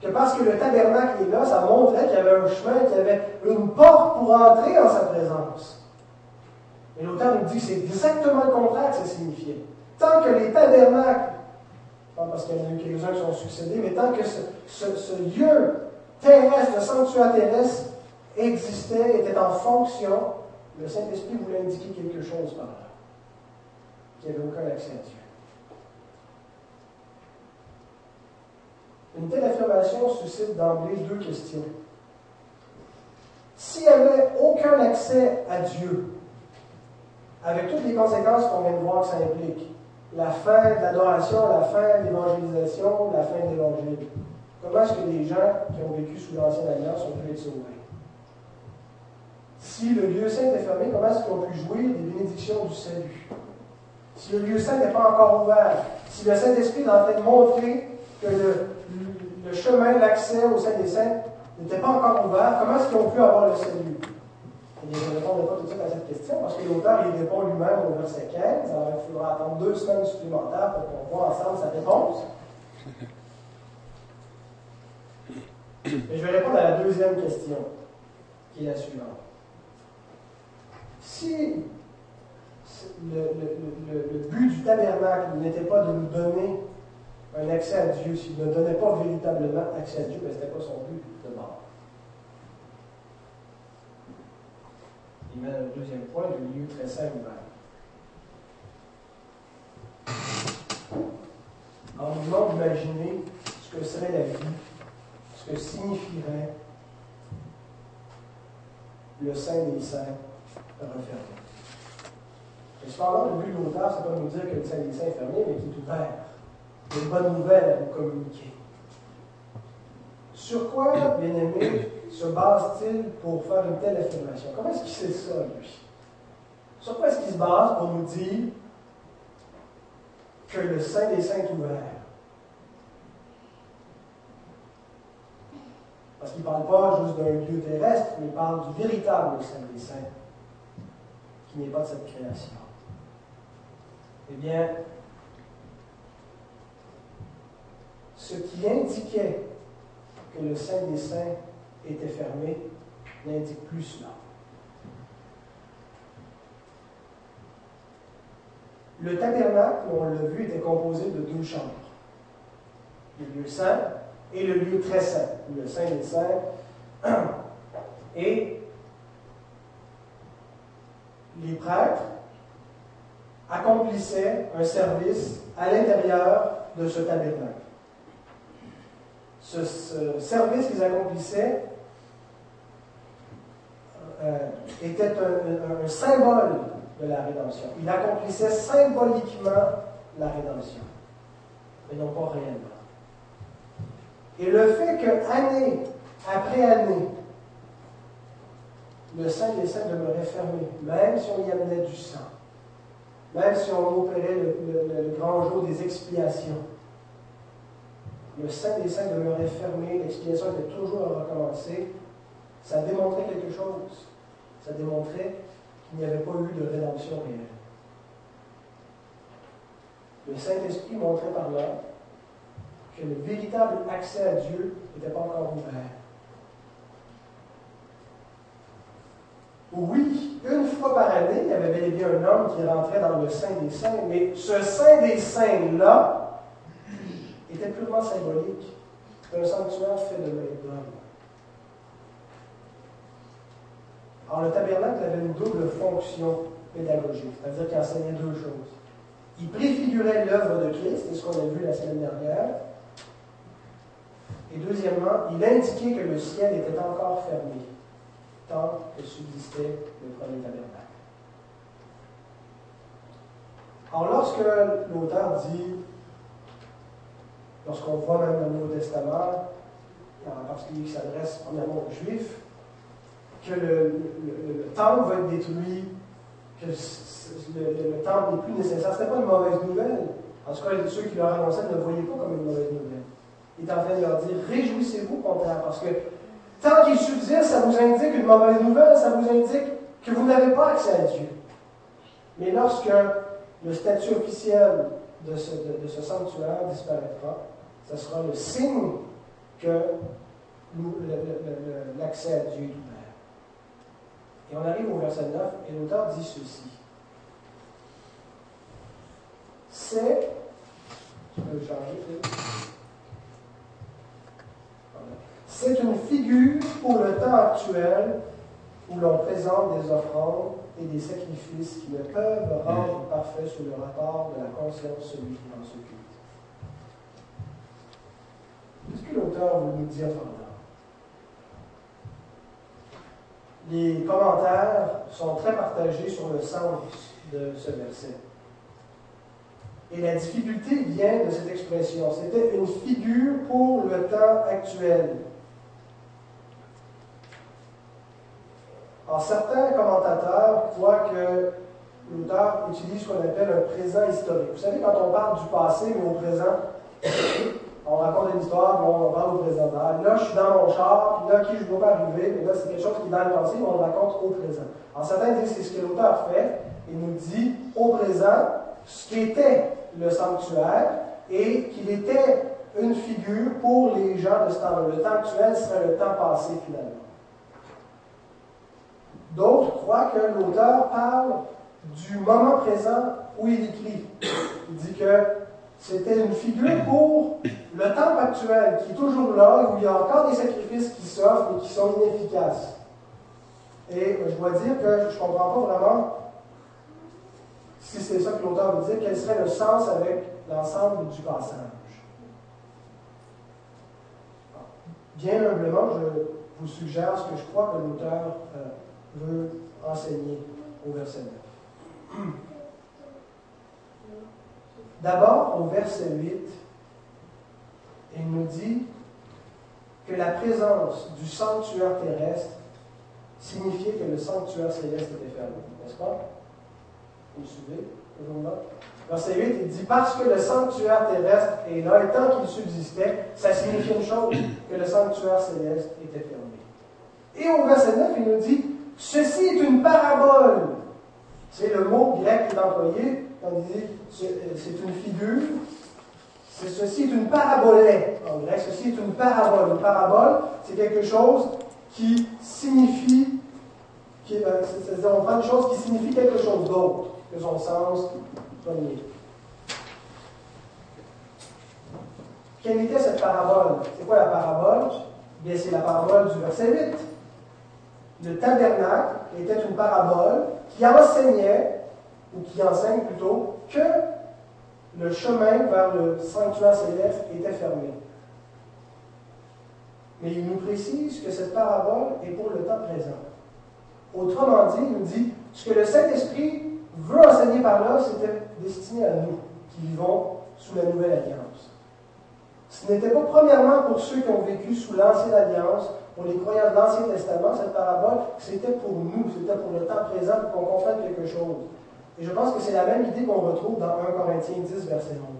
S1: Que parce que le tabernacle est là, ça montrait qu'il y avait un chemin, qu'il y avait une porte pour entrer en sa présence. Et l'auteur nous dit que c'est exactement le contraire que ça signifiait. Tant que les tabernacles, pas parce qu'il y en a eu quelques-uns qui sont succédés, mais tant que ce, ce lieu terrestre, le sanctuaire terrestre, existait, était en fonction, le Saint-Esprit voulait indiquer quelque chose par là, qu'il n'y avait aucun accès à Dieu. Une telle affirmation suscite d'emblée deux questions. S'il n'y avait aucun accès à Dieu, avec toutes les conséquences qu'on vient de voir que ça implique, la fin de l'adoration, la fin de l'évangélisation, la fin de l'évangile, comment est-ce que les gens qui ont vécu sous l'Ancienne Alliance ont pu être sauvés? Si le lieu saint est fermé, comment est-ce ont pu jouir des bénédictions du salut? Si le lieu saint n'est pas encore ouvert, si le Saint-Esprit est en train de montrer que le, chemin, l'accès au Saint des Saints n'était pas encore ouvert, comment est-ce qu'ils ont pu avoir le salut? Eh je ne répondrai pas tout de suite à cette question parce que l'auteur il répond lui-même au verset 15. Alors, il faudra attendre deux semaines supplémentaires pour qu'on voit ensemble sa réponse. Et je vais répondre à la deuxième question, qui est la suivante si le, but du tabernacle n'était pas de nous donner un accès à Dieu, s'il ne donnait pas véritablement accès à Dieu, ben, ce n'était pas son but de mort. Il met un deuxième point, le lieu très saint ouvert. Alors, nous demande d'imaginer ce que serait la vie, ce que signifierait le Saint des Saints refermé. Et cependant, le but de l'auteur, ce n'est pas de nous dire que le Saint des Saints est fermé, mais qu'il est ouvert. Il y a une bonne nouvelle à nous communiquer. Sur quoi, bien aimé, se base-t-il pour faire une telle affirmation? Comment est-ce qu'il sait ça, lui? Sur quoi est-ce qu'il se base pour nous dire que le Saint des Saints est ouvert? Parce qu'il ne parle pas juste d'un lieu terrestre, mais il parle du véritable Saint des Saints qui n'est pas de cette création. Eh bien, ce qui indiquait que le Saint des Saints était fermé n'indique plus cela. Le tabernacle, on l'a vu, était composé de deux chambres. Le lieu saint et le lieu très saint, le Saint des Saints. Et les prêtres accomplissaient un service à l'intérieur de ce tabernacle. Ce, service qu'ils accomplissaient euh, était un, symbole de la rédemption. Ils accomplissaient symboliquement la rédemption, mais non pas réellement. Et le fait que année après année, le Saint des Saints demeurait fermé, même si on y amenait du sang, même si on opérait le, grand jour des expiations. Le Saint des Saints demeurait fermé, l'expiation était toujours à recommencer. Ça démontrait quelque chose. Ça démontrait qu'il n'y avait pas eu de rédemption réelle. Le Saint-Esprit montrait par là que le véritable accès à Dieu n'était pas encore ouvert. Oui, une fois par année, il y avait bel et bien un homme qui rentrait dans le Saint des Saints, mais ce Saint des Saints-là était purement symbolique. C'était un sanctuaire fait de main d'homme. Alors, le tabernacle avait une double fonction pédagogique, c'est-à-dire qu'il enseignait deux choses. Il préfigurait l'œuvre de Christ, c'est ce qu'on a vu la semaine dernière. Et deuxièmement, il indiquait que le ciel était encore fermé, tant que subsistait le premier tabernacle. Alors, lorsque l'auteur dit, lorsqu'on voit même le Nouveau Testament, parce qu'il s'adresse premièrement aux Juifs, que le, temple va être détruit, que le, temple n'est plus nécessaire. Ce n'était pas une mauvaise nouvelle. En tout cas, ceux qui leur annonçaient ne le voyaient pas comme une mauvaise nouvelle. Il est en train de leur dire Réjouissez-vous, contraire, parce que tant qu'il subsiste, ça vous indique une mauvaise nouvelle, ça vous indique que vous n'avez pas accès à Dieu. Mais lorsque le statut officiel de, ce sanctuaire disparaîtra, ce sera le signe que l'accès à Dieu est ouvert. Et on arrive au verset 9, et l'auteur dit ceci. C'est. C'est une figure pour le temps actuel où l'on présente des offrandes et des sacrifices qui ne peuvent rendre parfait sous le rapport de la conscience celui qui en s'occupe. Par là? Les commentaires sont très partagés sur le sens de ce verset. Et la difficulté vient de cette expression. C'était une figure pour le temps actuel. Alors, certains commentateurs croient que l'auteur utilise ce qu'on appelle un présent historique. Vous savez, quand on parle du passé, mais au présent, on raconte une histoire, on parle au présent. Là, je suis dans mon char, puis là, qui je dois pas arriver, mais là, c'est quelque chose qui est dans le mais on le raconte au présent. Alors, certains disent c'est ce que l'auteur fait. Il nous dit au présent ce qu'était le sanctuaire et qu'il était une figure pour les gens de ce temps-là. Le temps actuel serait le temps passé, finalement. D'autres croient que l'auteur parle du moment présent où il écrit. Il dit que c'était une figure pour le temps actuel qui est toujours là, où il y a encore des sacrifices qui s'offrent et qui sont inefficaces. Et je dois dire que je ne comprends pas vraiment si c'est ça que l'auteur veut dire, quel serait le sens avec l'ensemble du passage? Bien humblement, je vous suggère ce que je crois que l'auteur euh, veut enseigner au verset 9. D'abord, au verset 8, il nous dit que la présence du sanctuaire terrestre signifiait que le sanctuaire céleste était fermé, n'est-ce pas? Vous me suivez? Verset 8, il dit Parce que le sanctuaire terrestre est là, et tant qu'il subsistait, ça signifie une chose, que le sanctuaire céleste était fermé. Et au verset 9, il nous dit Ceci est une parabole. C'est le mot grec qui est employé c'est une figure. Ceci est une parabole. En grec, ceci est une parabole. Une parabole, c'est quelque chose qui signifie, euh, c'est-à-dire prend une chose qui signifie quelque chose d'autre que son sens premier. Quelle était cette parabole? C'est quoi la parabole? Bien, c'est la parabole du verset 8 le tabernacle était une parabole qui enseignait, ou qui enseigne plutôt, que le chemin vers le sanctuaire céleste était fermé. Mais il nous précise que cette parabole est pour le temps présent. Autrement dit, il nous dit, ce que le Saint-Esprit veut enseigner par là, c'était destiné à nous, qui vivons sous la nouvelle alliance. Ce n'était pas premièrement pour ceux qui ont vécu sous l'ancienne alliance, pour les croyants de l'Ancien Testament, cette parabole, c'était pour nous, c'était pour le temps présent, pour qu'on comprenne quelque chose. Et je pense que c'est la même idée qu'on retrouve dans 1 Corinthiens 10, verset 11.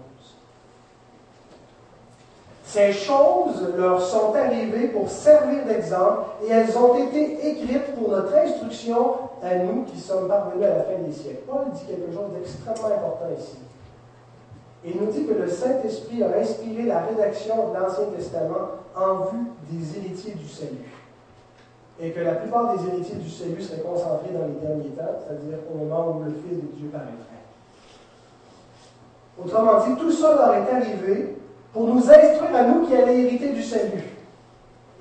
S1: Ces choses leur sont arrivées pour servir d'exemple et elles ont été écrites pour notre instruction à nous qui sommes parvenus à la fin des siècles. Paul dit quelque chose d'extrêmement important ici. Il nous dit que le Saint-Esprit a inspiré la rédaction de l'Ancien Testament en vue des héritiers du salut. Et que la plupart des héritiers du salut seraient concentrés dans les derniers temps, c'est-à-dire au moment où le Fils de Dieu paraîtrait. Autrement dit, tout ça leur est arrivé pour nous instruire à nous qui allons hériter du salut.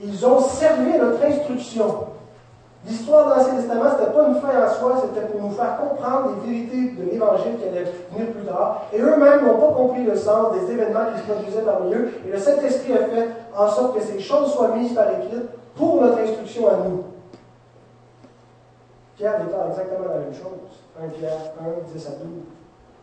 S1: Ils ont servi notre instruction. L'histoire de l'Ancien Testament, ce n'était pas une fin en soi, c'était pour nous faire comprendre les vérités de l'Évangile qui allaient venir plus tard. Et eux-mêmes n'ont pas compris le sens des événements qui se produisaient parmi eux. Et le Saint-Esprit a fait en sorte que ces choses soient mises par écrit pour notre instruction à nous. Pierre déclare exactement la même chose. 1 Pierre 1, 10 à 12.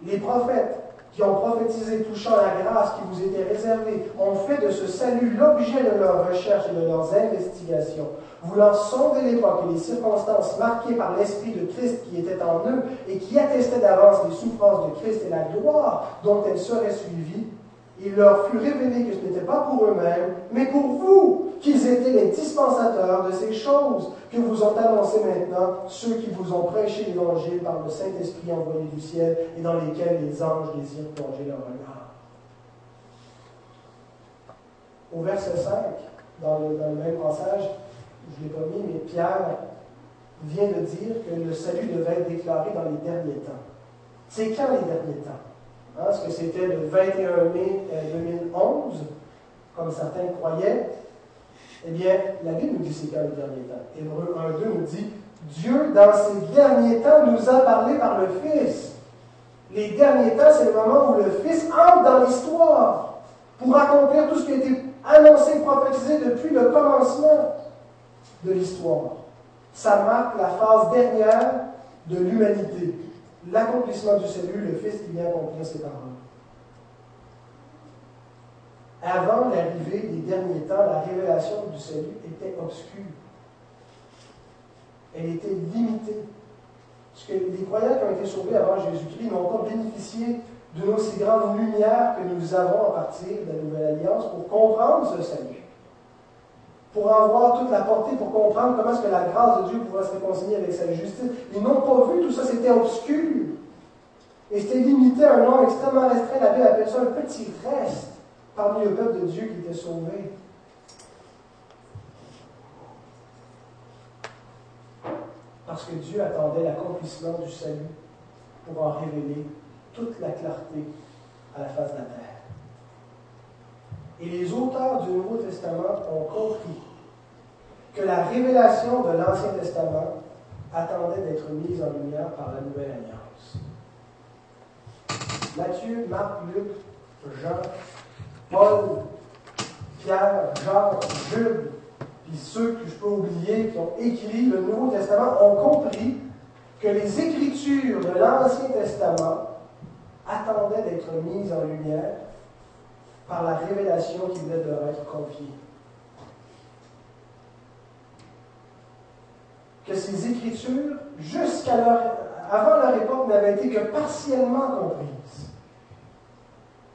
S1: Les prophètes qui ont prophétisé touchant la grâce qui vous était réservée ont fait de ce salut l'objet de leurs recherches et de leurs investigations voulant sonder l'époque et les circonstances marquées par l'Esprit de Christ qui était en eux et qui attestait d'avance les souffrances de Christ et la gloire dont elles seraient suivies, il leur fut révélé que ce n'était pas pour eux-mêmes, mais pour vous, qu'ils étaient les dispensateurs de ces choses que vous ont annoncées maintenant, ceux qui vous ont prêché l'Évangile par le Saint-Esprit envoyé du ciel et dans lesquels les anges désirent plonger leur regard. Au verset 5, dans le, dans le même passage, je ne l'ai pas mis, mais Pierre vient de dire que le salut devait être déclaré dans les derniers temps. C'est quand les derniers temps? Hein, est-ce que c'était le 21 mai 2011, euh, comme certains croyaient? Eh bien, la Bible nous dit c'est quand les derniers temps. Hébreu 1.2 nous dit Dieu, dans ces derniers temps, nous a parlé par le Fils. Les derniers temps, c'est le moment où le Fils entre dans l'histoire pour accomplir tout ce qui a été annoncé, prophétisé depuis le commencement de l'histoire. Ça marque la phase dernière de l'humanité, l'accomplissement du salut, le Fils qui vient accomplir ses paroles. Avant l'arrivée des derniers temps, la révélation du salut était obscure. Elle était limitée. Parce que les croyants qui ont été sauvés avant Jésus-Christ n'ont pas bénéficié d'une aussi grande lumière que nous avons à partir de la Nouvelle Alliance pour comprendre ce salut pour en voir toute la portée, pour comprendre comment est-ce que la grâce de Dieu pourrait se réconcilier avec sa justice. Ils n'ont pas vu, tout ça c'était obscur. Et c'était limité à un nombre extrêmement restreint. La Bible appelle ça un petit reste parmi le peuple de Dieu qui était sauvé. Parce que Dieu attendait l'accomplissement du salut pour en révéler toute la clarté à la face de la terre. Et les auteurs du Nouveau Testament ont compris que la révélation de l'Ancien Testament attendait d'être mise en lumière par la Nouvelle Alliance. Matthieu, Marc, Luc, Jean, Paul, Pierre, Jean, Jude, puis ceux que je peux oublier qui ont écrit le Nouveau Testament ont compris que les Écritures de l'Ancien Testament attendaient d'être mises en lumière par la révélation qui venait de leur être confiée. Que ces Écritures, jusqu'à leur, avant leur époque, n'avaient été que partiellement comprises.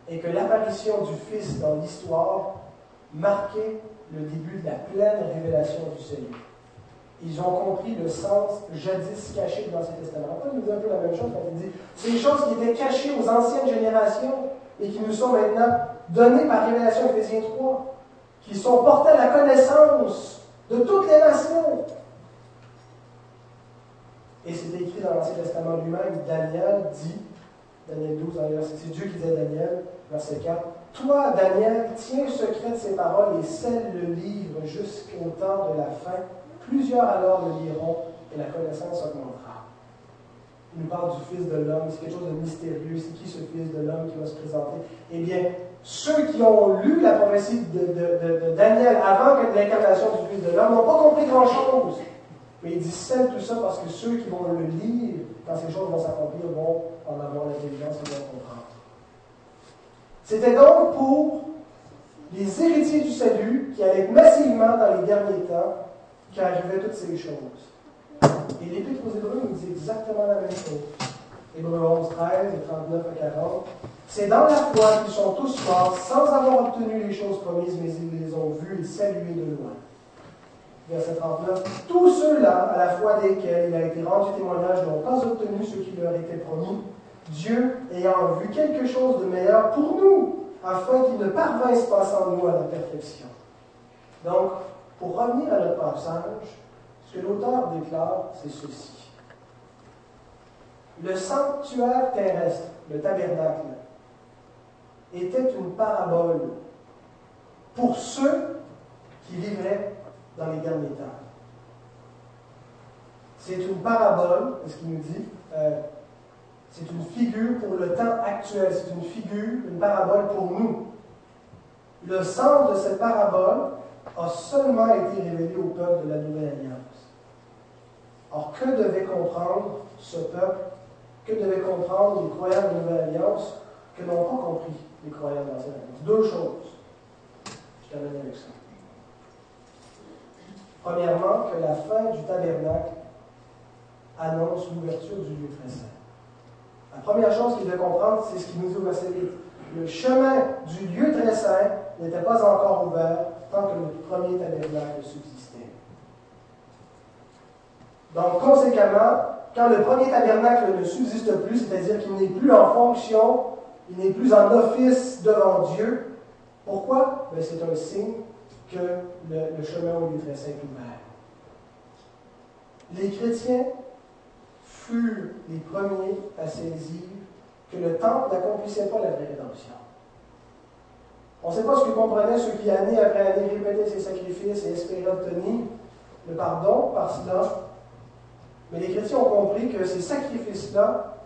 S1: Et que l'apparition du Fils dans l'histoire marquait le début de la pleine révélation du Seigneur. Ils ont compris le sens jadis caché dans l'Ancien Testament. On nous dit un peu la même chose quand il dit ces choses qui étaient cachées aux anciennes générations et qui nous sont maintenant données par Révélation Ephésiens 3, qui sont portées à la connaissance de toutes les nations. Et c'est écrit dans l'Ancien Testament lui-même, Daniel dit, Daniel 12, c'est Dieu qui dit à Daniel, verset 4, Toi, Daniel, tiens secret de ces paroles et scelle le livre jusqu'au temps de la fin. Plusieurs alors le liront et la connaissance augmentera. Il nous parle du Fils de l'homme, c'est quelque chose de mystérieux. C'est qui ce Fils de l'homme qui va se présenter? Eh bien, ceux qui ont lu la prophétie de, Daniel avant que l'incarnation du Fils de l'homme n'ont pas compris grand-chose. Mais il c'est tout ça parce que ceux qui vont le lire quand ces choses vont s'accomplir vont en avoir l'intelligence et vont comprendre. C'était donc pour les héritiers du salut qui allaient massivement dans les derniers temps qu'arrivaient toutes ces choses. Et l'Épître aux Hébreux nous dit exactement la même chose. Hébreux 11, 13 et 39 à 40. C'est dans la foi qu'ils sont tous morts sans avoir obtenu les choses promises, mais ils les ont vues et saluées de loin. Verset 39. Tous ceux-là, à la foi desquels il a été rendu témoignage, n'ont pas obtenu ce qui leur était promis, Dieu ayant vu quelque chose de meilleur pour nous, afin qu'ils ne parvinssent pas sans nous à la perfection. Donc, pour revenir à notre passage, ce que l'auteur déclare, c'est ceci. Le sanctuaire terrestre, le tabernacle, était une parabole pour ceux qui vivraient dans les derniers temps. C'est une parabole, ce qu'il nous dit. Euh, c'est une figure pour le temps actuel. C'est une figure, une parabole pour nous. Le sens de cette parabole a seulement été révélé au peuple de la Nouvelle Alliance. Or, que devait comprendre ce peuple Que devaient comprendre les croyants de la Nouvelle Alliance que n'ont pas compris les croyants de l'Ancienne Alliance Deux choses. Je termine avec ça. Premièrement, que la fin du tabernacle annonce l'ouverture du lieu très saint. La première chose qu'il devait comprendre, c'est ce qu'il nous dit au verset 8. Le chemin du lieu très saint n'était pas encore ouvert tant que le premier tabernacle subsistait. Donc, conséquemment, quand le premier tabernacle ne subsiste plus, c'est-à-dire qu'il n'est plus en fonction, il n'est plus en office devant Dieu, pourquoi? Ben, C'est un signe que le, chemin au lieu très saint est ouvert. Les chrétiens furent les premiers à saisir que le temple n'accomplissait pas la vraie rédemption. On ne sait pas ce que comprenaient ceux qui, année après année, répétaient ces sacrifices et espéraient obtenir le pardon par cela. Mais les chrétiens ont compris que ces sacrifices-là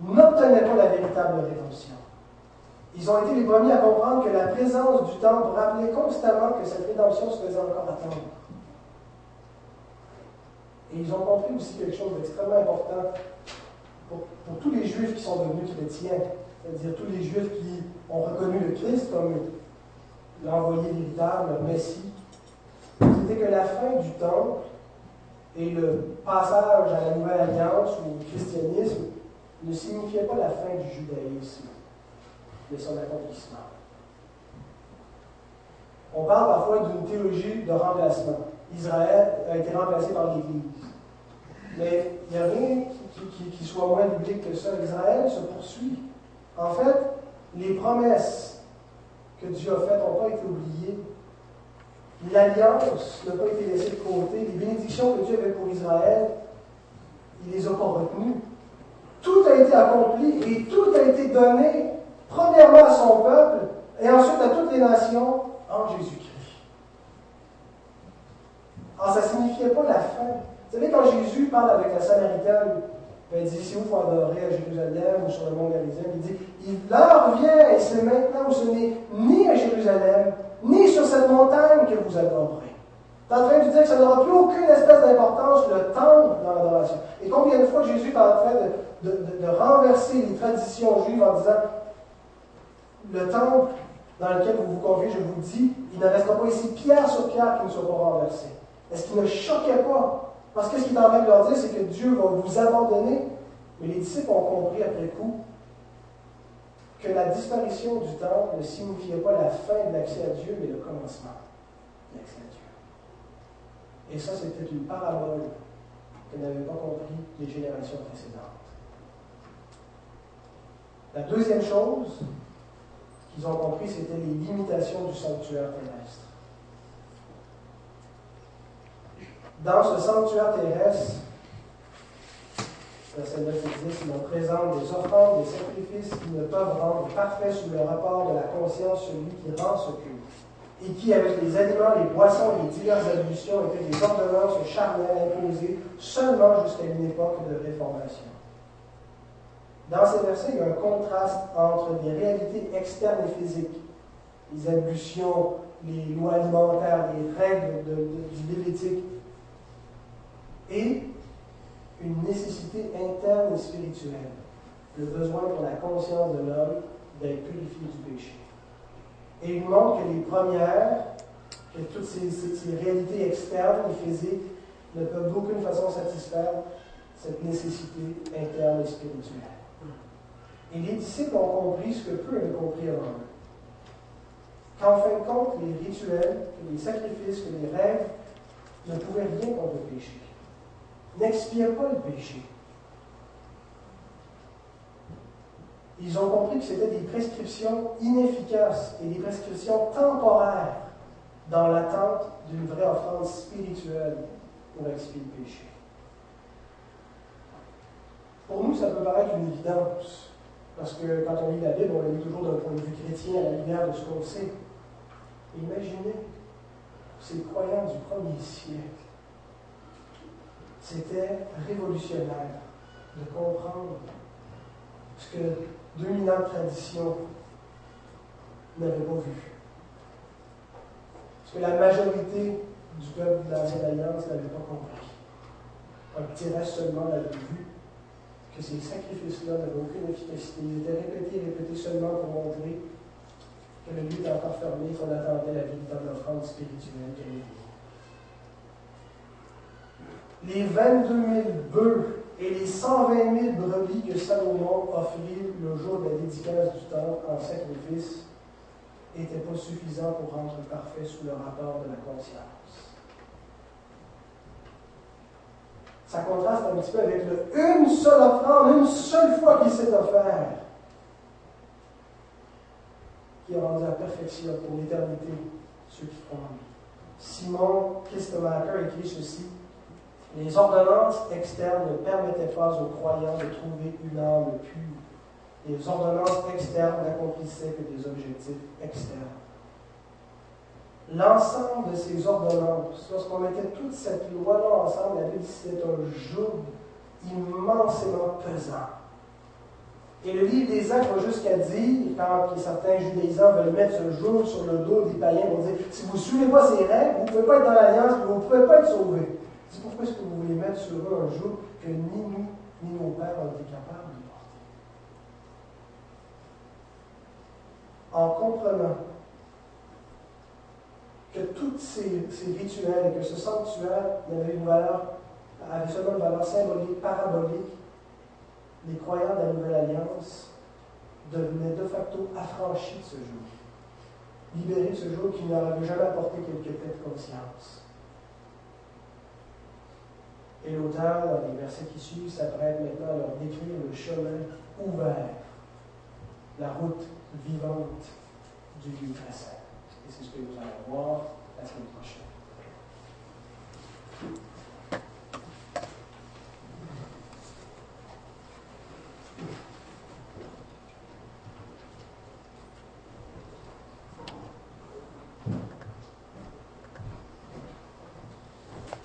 S1: n'obtenaient pas la véritable rédemption. Ils ont été les premiers à comprendre que la présence du temple rappelait constamment que cette rédemption se faisait encore attendre. Et ils ont compris aussi quelque chose d'extrêmement important pour, tous les juifs qui sont devenus chrétiens, c'est-à-dire tous les juifs qui ont reconnu le Christ comme l'envoyé véritable, le Messie, c'était que la fin du temple et le passage à la Nouvelle Alliance ou au christianisme ne signifiait pas la fin du judaïsme, mais son accomplissement. On parle parfois d'une théologie de remplacement. Israël a été remplacé par l'Église. Mais il n'y a rien qui, soit moins biblique que ça. Israël se poursuit. En fait, les promesses que Dieu a faites n'ont pas été oubliées. L'alliance n'a pas été laissée de côté. Les bénédictions que Dieu avait pour Israël, il ne les a pas retenues. Tout a été accompli et tout a été donné, premièrement à son peuple et ensuite à toutes les nations en Jésus-Christ. Alors, ça ne signifiait pas la fin. Vous savez, quand Jésus parle avec la Samaritaine, il dit si vous faut adorer à Jérusalem ou sur le mont Garizim, il dit il leur vient et c'est maintenant où ce n'est ni à Jérusalem, ni sur cette montagne que vous adorerez. Tu en train de dire que ça n'aura plus aucune espèce d'importance, le temple dans l'adoration. Et combien de fois Jésus est en train de, renverser les traditions juives en disant le temple dans lequel vous vous conviez, je vous dis, il ne restera pas ici pierre sur pierre qui ne soit pas renversé. Est-ce qu'il ne choquait pas parce que ce qu'il est en train de leur dire, c'est que Dieu va vous abandonner. Mais les disciples ont compris après coup que la disparition du temple ne signifiait pas la fin de l'accès à Dieu, mais le commencement de l'accès à Dieu. Et ça, c'était une parabole que n'avaient pas compris les générations précédentes. La deuxième chose qu'ils ont compris, c'était les limitations du sanctuaire terrestre. Dans ce sanctuaire terrestre, verset 9 et 10, il présente des offrandes, des sacrifices qui ne peuvent rendre parfait sous le rapport de la conscience celui qui rend ce culte, et qui, avec les aliments, les boissons les diverses ablutions, étaient des ordonnances charnelles imposées seulement jusqu'à une époque de réformation. Dans ces versets, il y a un contraste entre des réalités externes et physiques, les ablutions, les lois alimentaires, les règles du Lévitique, et une nécessité interne et spirituelle, le besoin pour la conscience de l'homme d'être purifié du péché. Et il montre que les premières, que toutes ces, réalités externes et physiques ne peuvent d'aucune façon satisfaire cette nécessité interne et spirituelle. Et les disciples ont compris ce que peu avaient compris avant eux. Qu'en fin de compte, les rituels, les sacrifices, que les rêves ne pouvaient rien contre le péché n'expire pas le péché. Ils ont compris que c'était des prescriptions inefficaces et des prescriptions temporaires dans l'attente d'une vraie offrande spirituelle pour expier le péché. Pour nous, ça peut paraître une évidence, parce que quand on lit la Bible, on la lit toujours d'un point de vue chrétien à la lumière de ce qu'on sait. Imaginez ces croyants du premier siècle C'était révolutionnaire de comprendre ce que 2000 ans de tradition pas vu. Ce que la majorité du peuple de l'Ancienne Alliance n'avait pas compris. Un petit reste seulement l'avait vu que ces sacrifices-là n'avaient aucune efficacité. Ils étaient répétés et répétés seulement pour montrer que le lieu était encore fermé, qu'on attendait la véritable offrande spirituelle qu'elle est. Les 22 000 bœufs et les 120 000 brebis que Salomon offrit le jour de la dédicace du temple en sacrifice n'étaient pas suffisants pour rendre parfait sous le rapport de la conscience. Ça contraste un petit peu avec le une seule offrande, une seule fois qu'il s'est offert, qui a rendu la perfection pour l'éternité ceux qui croient en lui. Simon Christomacher écrit ceci Les ordonnances externes ne permettaient pas aux croyants de trouver une âme pure. Les ordonnances externes n'accomplissaient que des objectifs externes l'ensemble de ces ordonnances, lorsqu'on mettait toute cette loi-là ensemble, la Bible c'était un joug immensément pesant. Et le livre des actes va jusqu'à dire, quand certains judaïsants veulent mettre ce joug sur le dos des païens, vont dire si vous ne suivez pas ces règles, vous ne pouvez pas être dans l'alliance, vous ne pouvez pas être sauvés. C'est pourquoi est-ce que vous voulez mettre sur eux un joug que ni nous, ni nos pères ont été capables de porter? En comprenant que tous ces, rituels et que ce sanctuaire avait une valeur, seulement une valeur symbolique, parabolique, les croyants de la Nouvelle Alliance devenaient de facto affranchis de ce jour, libérés de ce jour qui leur avait jamais apporté quelque paix de conscience. Et l'auteur, dans les versets qui suivent, s'apprête maintenant à leur décrire le chemin ouvert, la route vivante du lieu Et c'est ce que nous allons voir la semaine prochaine.